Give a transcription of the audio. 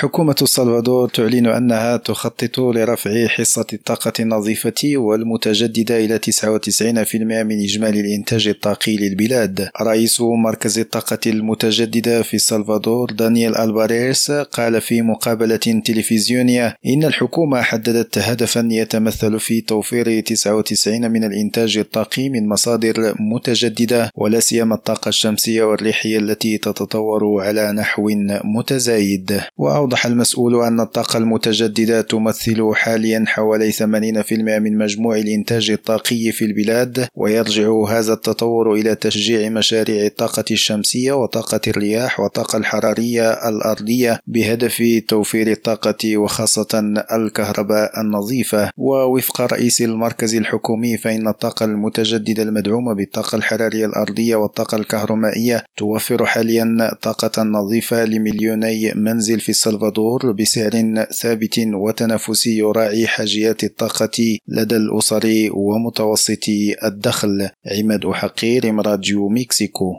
حكومة السلفادور تعلن أنها تخطط لرفع حصة الطاقة النظيفة والمتجددة إلى 99% من إجمالي الإنتاج الطاقي للبلاد. رئيس مركز الطاقة المتجددة في السلفادور دانييل ألباريس قال في مقابلة تلفزيونية إن الحكومة حددت هدفا يتمثل في توفير 99 من الإنتاج الطاقي من مصادر متجددة ولا سيما الطاقة الشمسية والريحية التي تتطور على نحو متزايد. وأوضح المسؤول أن الطاقة المتجددة تمثل حاليا حوالي 80% من مجموع الإنتاج الطاقي في البلاد ويرجع هذا التطور إلى تشجيع مشاريع الطاقة الشمسية وطاقة الرياح والطاقة الحرارية الأرضية بهدف توفير الطاقة وخاصة الكهرباء النظيفة. ووفق رئيس المركز الحكومي فإن الطاقة المتجددة المدعومة بالطاقة الحرارية الأرضية والطاقة الكهرومائية توفر حاليا طاقة نظيفة لمليوني منزل في السلفادور بسعر ثابت وتنافسي يراعي حاجيات الطاقة لدى الأسر ومتوسطي الدخل. عماد حقير راديو مكسيكو.